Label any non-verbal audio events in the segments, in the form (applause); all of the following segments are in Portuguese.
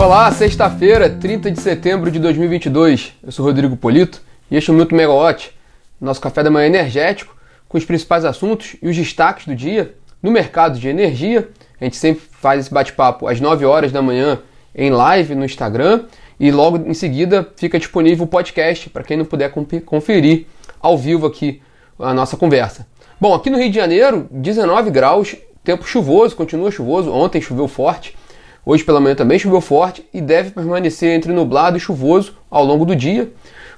Olá, sexta-feira, 30 de setembro de 2022. Eu sou Rodrigo Polito e este é o Minuto Megawatt, nosso café da manhã energético, com os principais assuntos e os destaques do dia no mercado de energia. A gente sempre faz esse bate-papo às 9 horas da manhã em live no Instagram e logo em seguida fica disponível o podcast para quem não puder conferir ao vivo aqui a nossa conversa. Bom, aqui no Rio de Janeiro, 19 graus, tempo chuvoso, continua chuvoso. Ontem choveu forte, hoje pela manhã também choveu forte e deve permanecer entre nublado e chuvoso ao longo do dia,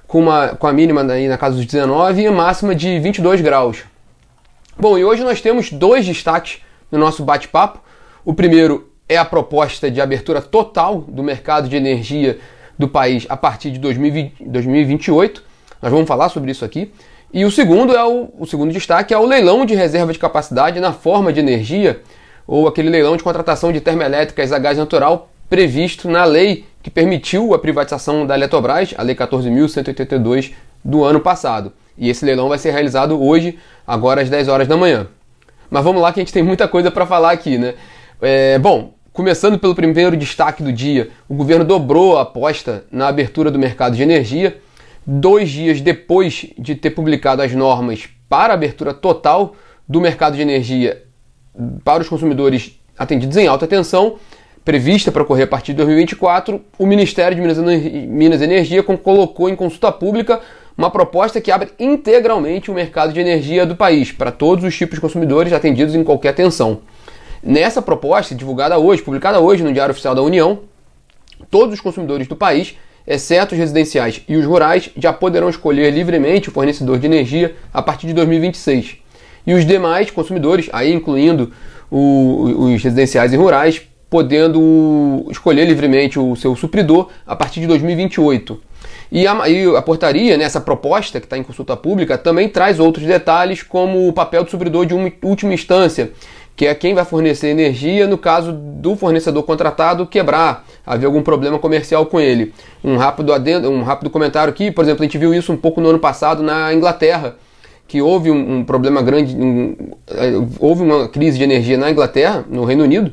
com, uma, com a mínima aí na casa dos 19 e a máxima de 22 graus. Bom, e hoje nós temos dois destaques no nosso bate-papo. O primeiro é a proposta de abertura total do mercado de energia do país a partir de 2020, 2028. Nós vamos falar sobre isso aqui. E o segundo é o, o segundo destaque é o leilão de reserva de capacidade na forma de energia ou aquele leilão de contratação de termoelétricas a gás natural previsto na lei que permitiu a privatização da Eletrobras, a Lei 14.182 do ano passado. E esse leilão vai ser realizado hoje, agora às 10 horas da manhã. Mas vamos lá que a gente tem muita coisa para falar aqui, né? É, bom, começando pelo primeiro destaque do dia, o governo dobrou a aposta na abertura do mercado de energia, dois dias depois de ter publicado as normas para a abertura total do mercado de energia para os consumidores atendidos em alta tensão, prevista para ocorrer a partir de 2024, o Ministério de Minas e Energia colocou em consulta pública uma proposta que abre integralmente o mercado de energia do país para todos os tipos de consumidores atendidos em qualquer tensão. Nessa proposta, divulgada hoje, publicada hoje no Diário Oficial da União, todos os consumidores do país, exceto os residenciais e os rurais, já poderão escolher livremente o fornecedor de energia a partir de 2026. E os demais consumidores, aí incluindo o, os residenciais e rurais, podendo escolher livremente o seu supridor a partir de 2028. E a, e a portaria, né, essa proposta que está em consulta pública, também traz outros detalhes, como o papel do supridor de última instância, que é quem vai fornecer energia no caso do fornecedor contratado quebrar, haver algum problema comercial com ele. Um rápido, adendo, um rápido comentário aqui, por exemplo, a gente viu isso um pouco no ano passado na Inglaterra, que houve um, um problema grande, um, é, houve uma crise de energia na Inglaterra, no Reino Unido,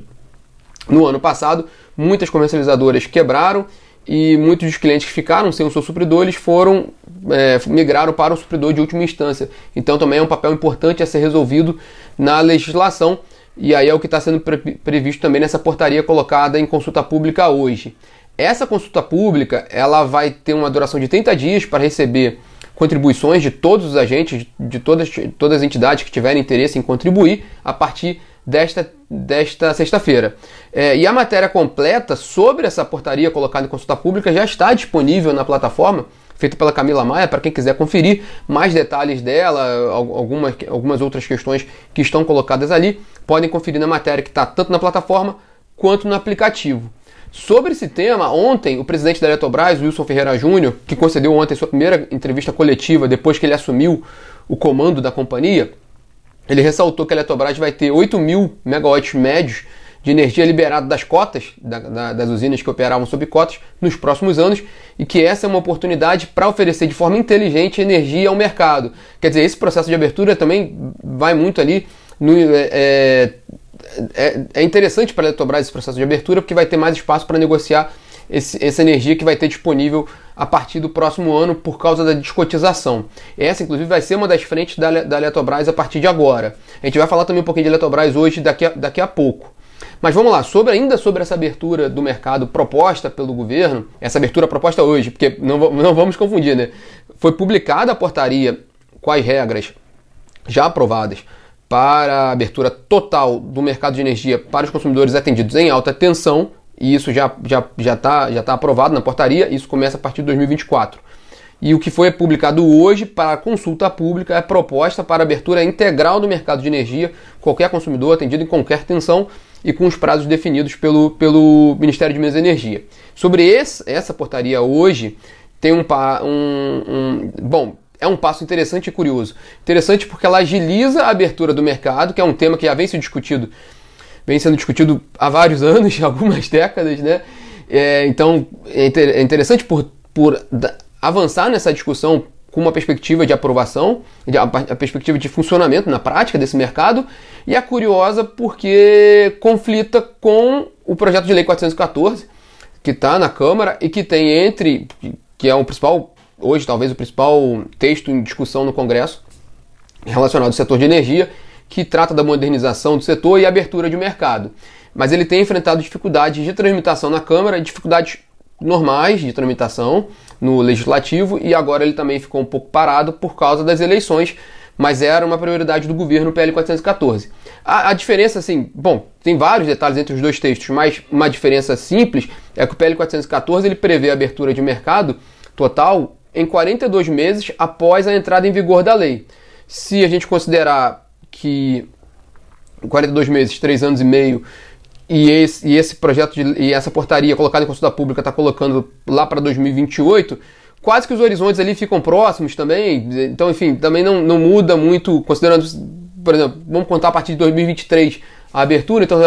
no ano passado, muitas comercializadoras quebraram e muitos dos clientes que ficaram sem o seu supridor, eles foram, é, migraram para o supridor de última instância. Então também é um papel importante a ser resolvido na legislação e aí é o que está sendo pre previsto também nessa portaria colocada em consulta pública hoje. Essa consulta pública ela vai ter uma duração de 30 dias para receber contribuições de todos os agentes, de todas, todas as entidades que tiverem interesse em contribuir a partir desta, desta sexta-feira. É, e a matéria completa sobre essa portaria colocada em consulta pública já está disponível na plataforma, feita pela Camila Maia, para quem quiser conferir mais detalhes dela, algumas, algumas outras questões que estão colocadas ali, podem conferir na matéria que está tanto na plataforma quanto no aplicativo. Sobre esse tema, ontem o presidente da Eletrobras, Wilson Ferreira Júnior, que concedeu ontem sua primeira entrevista coletiva depois que ele assumiu o comando da companhia, ele ressaltou que a Eletrobras vai ter 8 mil megawatts médios de energia liberada das cotas, da, da, das usinas que operavam sob cotas, nos próximos anos, e que essa é uma oportunidade para oferecer de forma inteligente energia ao mercado. Quer dizer, esse processo de abertura também vai muito ali no. É, é, é, interessante para a Eletrobras esse processo de abertura, porque vai ter mais espaço para negociar esse, essa energia que vai ter disponível a partir do próximo ano por causa da descotização. Essa, inclusive, vai ser uma das frentes da, da Eletrobras a partir de agora. A gente vai falar também um pouquinho de Eletrobras hoje, daqui a, daqui a pouco. Mas vamos lá, sobre, ainda sobre essa abertura do mercado proposta pelo governo, essa abertura proposta hoje, porque não, não vamos confundir, né? Foi publicada a portaria com as regras já aprovadas para a abertura total do mercado de energia para os consumidores atendidos em alta tensão, e isso já está já, já tá, já tá aprovado na portaria, isso começa a partir de 2024. E o que foi publicado hoje para consulta pública é proposta para abertura integral do mercado de energia, qualquer consumidor atendido em qualquer tensão e com os prazos definidos pelo, pelo Ministério de Minas e Energia. Sobre esse, essa portaria hoje, tem um, um, um. Bom, é um passo interessante e curioso. Interessante porque ela agiliza a abertura do mercado, que é um tema que já vem sendo discutido, vem sendo discutido há vários (laughs) anos, algumas décadas, né? É, então é, é interessante por, por avançar nessa discussão com uma perspectiva de aprovação, a perspectiva de funcionamento na prática desse mercado, e é curiosa porque conflita com o projeto de lei 414, que está na Câmara e que tem entre, que é o principal, hoje talvez o principal texto em discussão no Congresso, relacionado ao setor de energia, que trata da modernização do setor e abertura de mercado. Mas ele tem enfrentado dificuldades de tramitação na Câmara, dificuldades normais de tramitação no Legislativo, e agora ele também ficou um pouco parado por causa das eleições, mas era uma prioridade do governo PL 414. A, a, diferença, assim, bom, tem vários detalhes entre os dois textos, mas uma diferença simples é que o PL 414 ele prevê a abertura de mercado total em 42 meses após a entrada em vigor da lei. Se a gente considerar que 42 meses, 3 anos e meio, e esse, e esse projeto de, e essa portaria colocada em consulta pública está colocando lá para 2028, quase que os horizontes ali ficam próximos também. Então, enfim, também não, não muda muito, considerando, por exemplo, vamos contar a partir de 2023 a abertura, então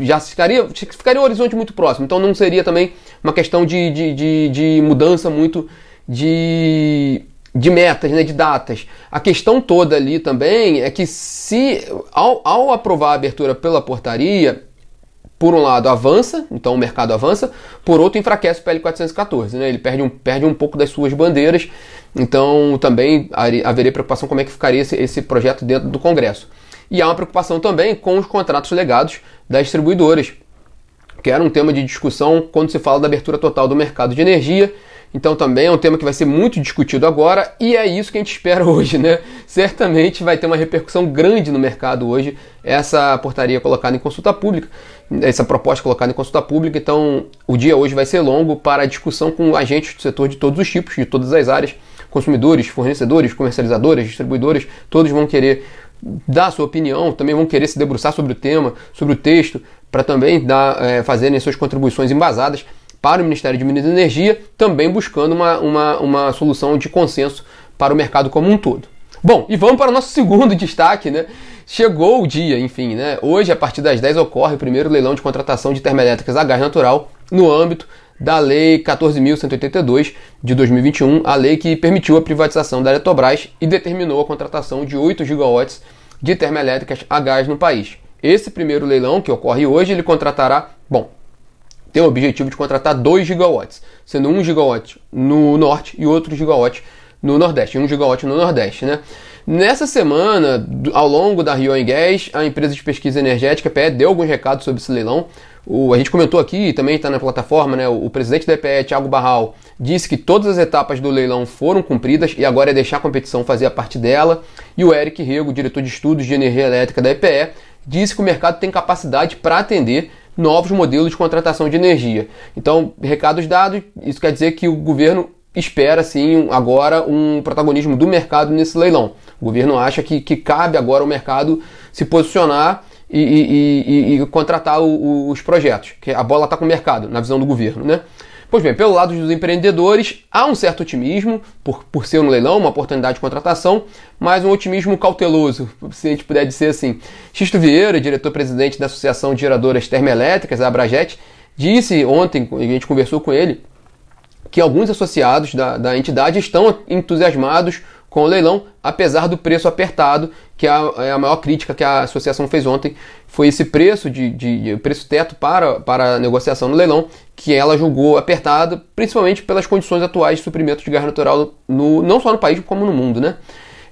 já ficaria, ficaria um horizonte muito próximo. Então não seria também uma questão de, de, de, de mudança muito de de metas, né, de datas. A questão toda ali também é que se ao, ao aprovar a abertura pela portaria, por um lado avança, então o mercado avança, por outro enfraquece o PL 414, né? Ele perde um, perde um pouco das suas bandeiras, então também haveria preocupação como é que ficaria esse, esse projeto dentro do Congresso. E há uma preocupação também com os contratos legados das distribuidoras, que era um tema de discussão quando se fala da abertura total do mercado de energia então também é um tema que vai ser muito discutido agora e é isso que a gente espera (laughs) hoje, né? Certamente vai ter uma repercussão grande no mercado hoje essa portaria colocada em consulta pública, essa proposta colocada em consulta pública. Então o dia hoje vai ser longo para a discussão com agentes do setor de todos os tipos, de todas as áreas, consumidores, fornecedores, comercializadores, distribuidores, todos vão querer dar a sua opinião, também vão querer se debruçar sobre o tema, sobre o texto, para também dar, é, fazerem suas contribuições embasadas para o Ministério de Minas e Energia, também buscando uma, uma, uma solução de consenso para o mercado como um todo. Bom, e vamos para o nosso (laughs) segundo destaque, né? Chegou o dia, enfim, né? Hoje, a partir das 10, ocorre o primeiro leilão de contratação de termoelétricas a gás natural no âmbito da Lei 14.182 de 2021, a lei que permitiu a privatização da Eletrobras e determinou a contratação de 8 gigawatts de termoelétricas a gás no país. Esse primeiro leilão, que ocorre hoje, ele contratará, bom, tem o objetivo de contratar 2 gigawatts, sendo 1 gigawatt no norte e outro gigawatt no nordeste, 1 gigawatt no nordeste, né? Nessa semana, ao longo da Rio a empresa de pesquisa energética PE deu alguns recados sobre esse leilão. O, a gente comentou aqui, também está na plataforma, né? O, o, presidente da EPE, Thiago Barral, disse que todas as etapas do leilão foram cumpridas e agora é deixar a competição fazer a parte dela. E o Eric Rego, diretor de estudos de energia elétrica da EPE, disse que o mercado tem capacidade para atender novos modelos de contratação de energia. Então, recados dados, isso quer dizer que o governo espera sim agora um protagonismo do mercado nesse leilão. O governo acha que, que cabe agora ao mercado se posicionar e, e, e, e contratar o, o, os projetos, que a bola está com o mercado, na visão do governo. Né? Pois bem, pelo lado dos empreendedores, há um certo otimismo por, por ser um leilão, uma oportunidade de contratação, mas um otimismo cauteloso, se a gente puder dizer assim. Xisto Vieira, diretor-presidente da Associação de Geradoras Termoelétricas, a Abrajet, disse ontem, a gente conversou com ele, que alguns associados da, da entidade estão entusiasmados com o leilão, apesar do preço apertado, que é a, é a maior crítica que a associação fez ontem, foi esse preço de, de, preço teto para, para a negociação no leilão, que ela julgou apertado, principalmente pelas condições atuais de suprimento de gás natural, no, não só no país, como no mundo, né?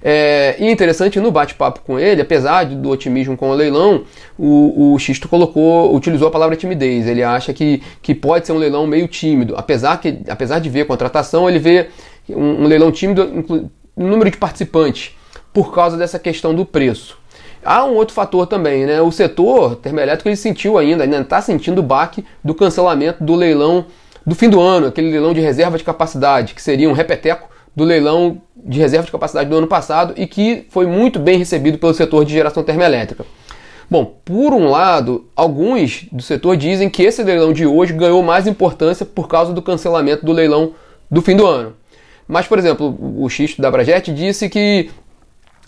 É, e interessante no bate-papo com ele, apesar do otimismo com o leilão, o, o Xisto colocou, utilizou a palavra timidez. Ele acha que, que pode ser um leilão meio tímido, apesar, que, apesar de ver contratação, ele vê um, um leilão tímido, número de participantes por causa dessa questão do preço. Há um outro fator também, né? O setor termoelétrico ele sentiu ainda, ainda está sentindo o baque do cancelamento do leilão do fim do ano, aquele leilão de reserva de capacidade, que seria um repeteco do leilão de reserva de capacidade do ano passado e que foi muito bem recebido pelo setor de geração termoelétrica. Bom, por um lado, alguns do setor dizem que esse leilão de hoje ganhou mais importância por causa do cancelamento do leilão do fim do ano. Mas, por exemplo, o Xisto da Brajet disse que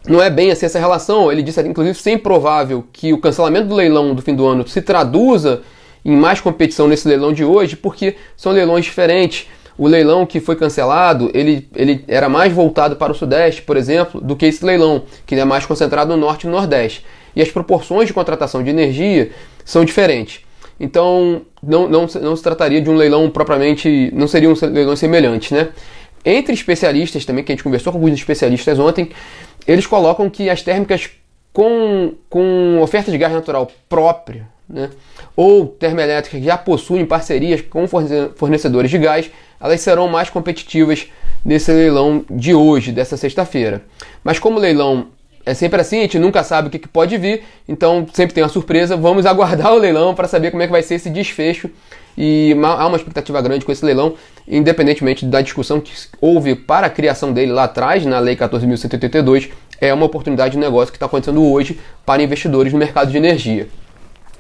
não é bem assim essa relação. Ele disse, inclusive, sem provável que o cancelamento do leilão do fim do ano se traduza em mais competição nesse leilão de hoje, porque são leilões diferentes. O leilão que foi cancelado, ele, ele era mais voltado para o Sudeste, por exemplo, do que esse leilão, que é mais concentrado no Norte e no Nordeste. E as proporções de contratação de energia são diferentes. então não, não, não se trataria de um leilão propriamente, não seria um leilão semelhante, né? Entre especialistas também, que a gente conversou com alguns especialistas ontem, eles colocam que as térmicas com, com oferta de gás natural própria, né, ou termoelétricas que já possuem parcerias com fornecedores de gás, elas serão mais competitivas nesse leilão de hoje, dessa sexta-feira. Mas como o leilão é sempre assim, a gente nunca sabe o que, pode vir, então sempre tem uma surpresa. Vamos aguardar (laughs) o leilão para saber como é que vai ser esse desfecho. E há uma expectativa grande com esse leilão, independentemente da discussão que houve para a criação dele lá atrás, na Lei 14.182, é uma oportunidade de negócio que está acontecendo hoje para investidores no mercado de energia.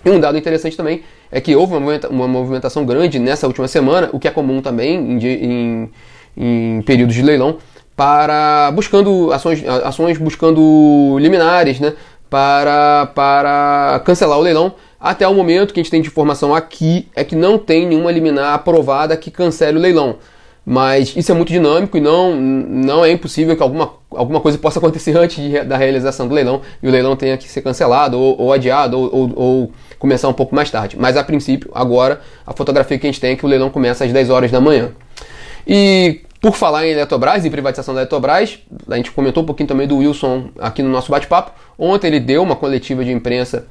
E um dado interessante também é que houve uma movimentação grande nessa última semana, o que é comum também em, em, em períodos de leilão, para buscando ações, ações buscando liminares, né, para, para cancelar o leilão. Até o momento que a gente tem de informação aqui é que não tem nenhuma liminar aprovada que cancele o leilão. Mas isso é muito dinâmico e não, não é impossível que alguma, alguma coisa possa acontecer (laughs) antes de, da realização do leilão e o leilão tenha que ser cancelado ou, ou adiado ou, ou, ou, começar um pouco mais tarde. Mas a princípio, agora, a fotografia que a gente tem é que o leilão começa às 10 horas da manhã. E por falar em Eletrobras, em privatização da Eletrobras, a gente comentou um pouquinho também do Wilson aqui no nosso bate-papo. Ontem ele deu uma coletiva de imprensa,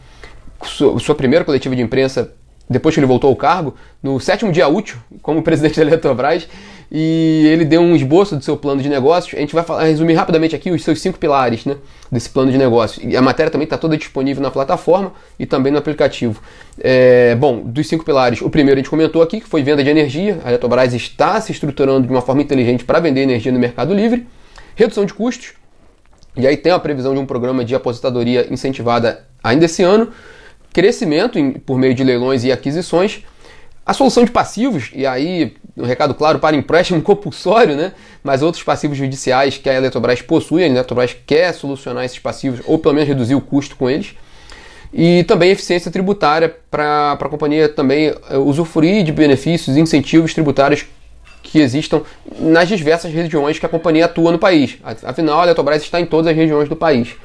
sua primeira coletiva de imprensa depois que ele voltou ao cargo, no sétimo dia útil, como (laughs) presidente da Eletrobras, e ele deu um esboço do seu plano de negócios. A gente vai falar, resumir rapidamente aqui os seus cinco pilares né, desse plano de negócios. E a matéria também está toda disponível na plataforma e também no aplicativo. É, bom, dos cinco pilares, o primeiro a gente comentou aqui, que foi venda de energia. A Eletrobras está se estruturando de uma forma inteligente para vender energia no mercado livre. Redução de custos. E aí tem a previsão de um programa de aposentadoria incentivada ainda esse ano. Crescimento em, por meio de leilões e aquisições a solução de passivos, e aí um recado claro para empréstimo (laughs) compulsório, né? mas outros passivos judiciais que a Eletrobras possui, a Eletrobras quer solucionar esses passivos ou pelo menos reduzir o custo com eles. E também eficiência tributária para a companhia também eh, usufruir de benefícios e incentivos tributários que existam nas diversas regiões que a companhia atua no país. Afinal, a Eletrobras está em todas as regiões do país.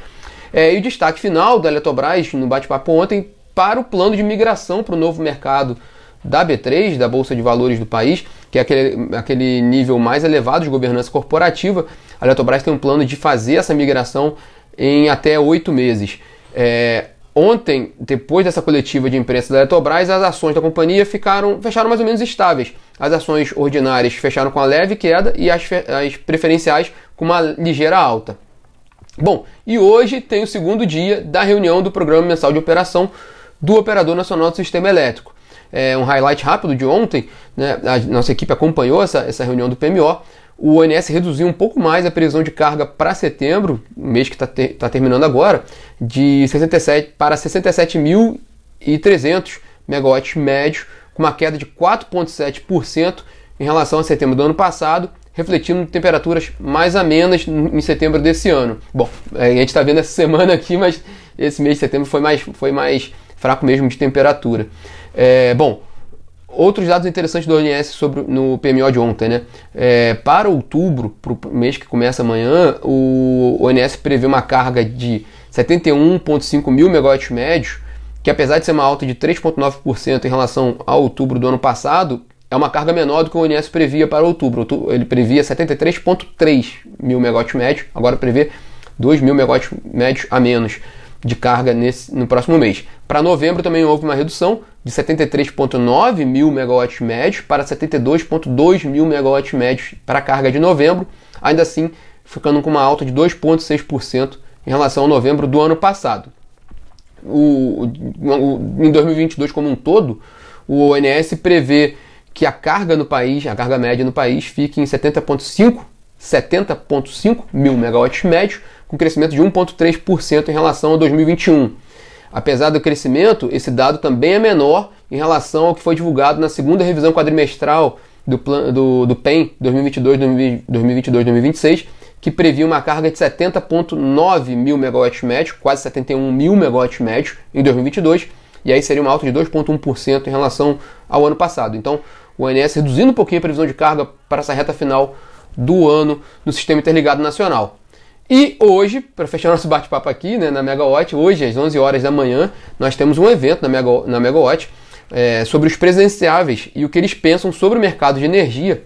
É, e o destaque final da Eletrobras no bate-papo ontem para o plano de migração para o novo mercado da B3, da Bolsa de Valores do país, que é aquele, aquele nível mais elevado de governança corporativa, a Eletrobras tem um plano de fazer essa migração em até oito meses. É, ontem, depois dessa coletiva de imprensa da Eletrobras, as ações da companhia ficaram, fecharam mais ou menos estáveis. As ações ordinárias fecharam com a leve queda e as, as preferenciais com uma ligeira alta. Bom, e hoje tem o segundo dia da reunião do Programa Mensal de Operação do Operador Nacional do Sistema Elétrico é, um highlight rápido de ontem, né, a nossa equipe acompanhou essa, essa reunião do PMO. O ONS reduziu um pouco mais a previsão de carga para setembro, mês que está ter, tá terminando agora, de 67 para 67.300 megawatts médio, com uma queda de 4,7% em relação a setembro do ano passado, refletindo temperaturas mais amenas em setembro desse ano. Bom, a gente está vendo essa (laughs) semana aqui, mas esse mês de setembro foi mais, foi mais fraco mesmo de temperatura. É, bom, outros dados interessantes do ONS sobre no PMO de ontem, né? É, para outubro, para o mês que começa amanhã, o ONS prevê uma carga de 71,5 mil megawatts médios, que apesar de ser uma alta de 3,9% em relação a outubro do ano passado, é uma carga menor do que o ONS previa para outubro. Ele previa 73,3 mil megawatts médios, agora prevê 2 mil megawatts médios a menos de carga nesse, no próximo mês. Para novembro também houve uma redução de 73,9 mil megawatts médios para 72,2 mil megawatts médios para a carga de novembro, ainda assim ficando com uma alta de 2,6% em relação ao novembro do ano passado. O, o, em 2022 como um todo, o ONS prevê que a carga no país, a carga média no país, fique em 70,5 70,5 mil megawatts médios, com crescimento de 1,3% em relação a 2021. Apesar do crescimento, esse dado também é menor em relação ao que foi divulgado na segunda revisão quadrimestral do, plan, do, do PEN 2022-2026, que previa uma carga de 70,9 mil megawatts médios, quase 71 mil megawatts médios em 2022, e aí seria uma alta de 2,1% em relação ao ano passado. Então, o ONS reduzindo um pouquinho a previsão de carga para essa reta final do ano no Sistema Interligado Nacional. E hoje, para fechar nosso bate-papo aqui né, na Megawatt, hoje às 11 horas da manhã, nós temos um evento na, Mega, na Megawatt é, sobre os presidenciáveis e o que eles pensam sobre o mercado de energia,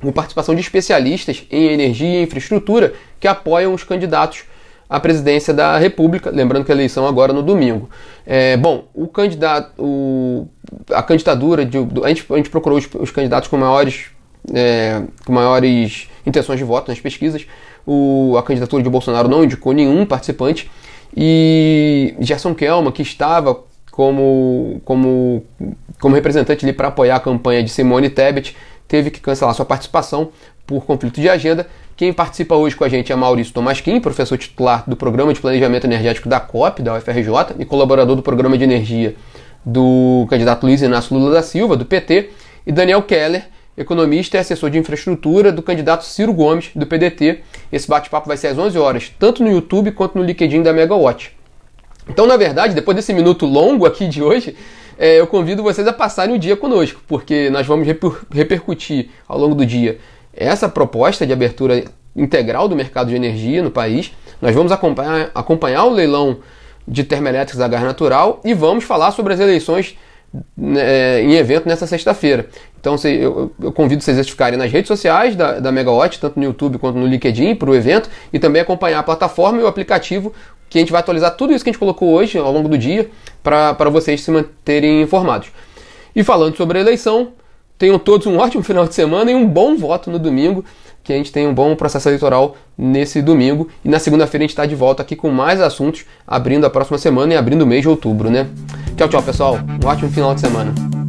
com participação de especialistas em energia e infraestrutura que apoiam os candidatos à presidência da República, lembrando que a eleição agora no domingo. É, bom, o candidato, o, a candidatura de, a, gente, a gente procurou os, os candidatos com maiores, é, com maiores intenções de voto nas pesquisas. O, a candidatura de Bolsonaro não indicou nenhum participante e Gerson Kelma, que estava como, como, como representante ali para apoiar a campanha de Simone Tebet, teve que cancelar sua participação por conflito de agenda. Quem participa hoje com a gente é Maurício Tomasquim, professor titular do Programa de Planejamento Energético da COP, da UFRJ, e colaborador do Programa de Energia do candidato Luiz Inácio Lula da Silva, do PT, e Daniel Keller, economista e assessor de infraestrutura do candidato Ciro Gomes, do PDT. Esse bate-papo vai ser às 11 horas, tanto no YouTube quanto no LinkedIn da Megawatt. Então, na verdade, depois desse minuto longo aqui de hoje, é, eu convido vocês a passarem o dia conosco, porque nós vamos reper repercutir ao longo do dia essa proposta de abertura integral do mercado de energia no país. Nós vamos acompanhar, acompanhar o leilão de termoelétricos da gás natural e vamos falar sobre as eleições né, em evento nessa sexta-feira. Então se, eu, eu, convido vocês a ficarem nas redes sociais da, da Megawatt, tanto no YouTube quanto no LinkedIn, para o evento, e também acompanhar a plataforma e o aplicativo que a gente vai atualizar tudo isso que a gente colocou hoje ao longo do dia para vocês se manterem informados. E falando sobre a eleição, tenham todos um ótimo final de semana e um bom voto no domingo, que a gente tenha um bom processo eleitoral nesse domingo. E na segunda-feira a gente está de volta aqui com mais assuntos, abrindo a próxima semana e abrindo o mês de outubro, né? Tchau, tchau, pessoal. Um ótimo final de semana.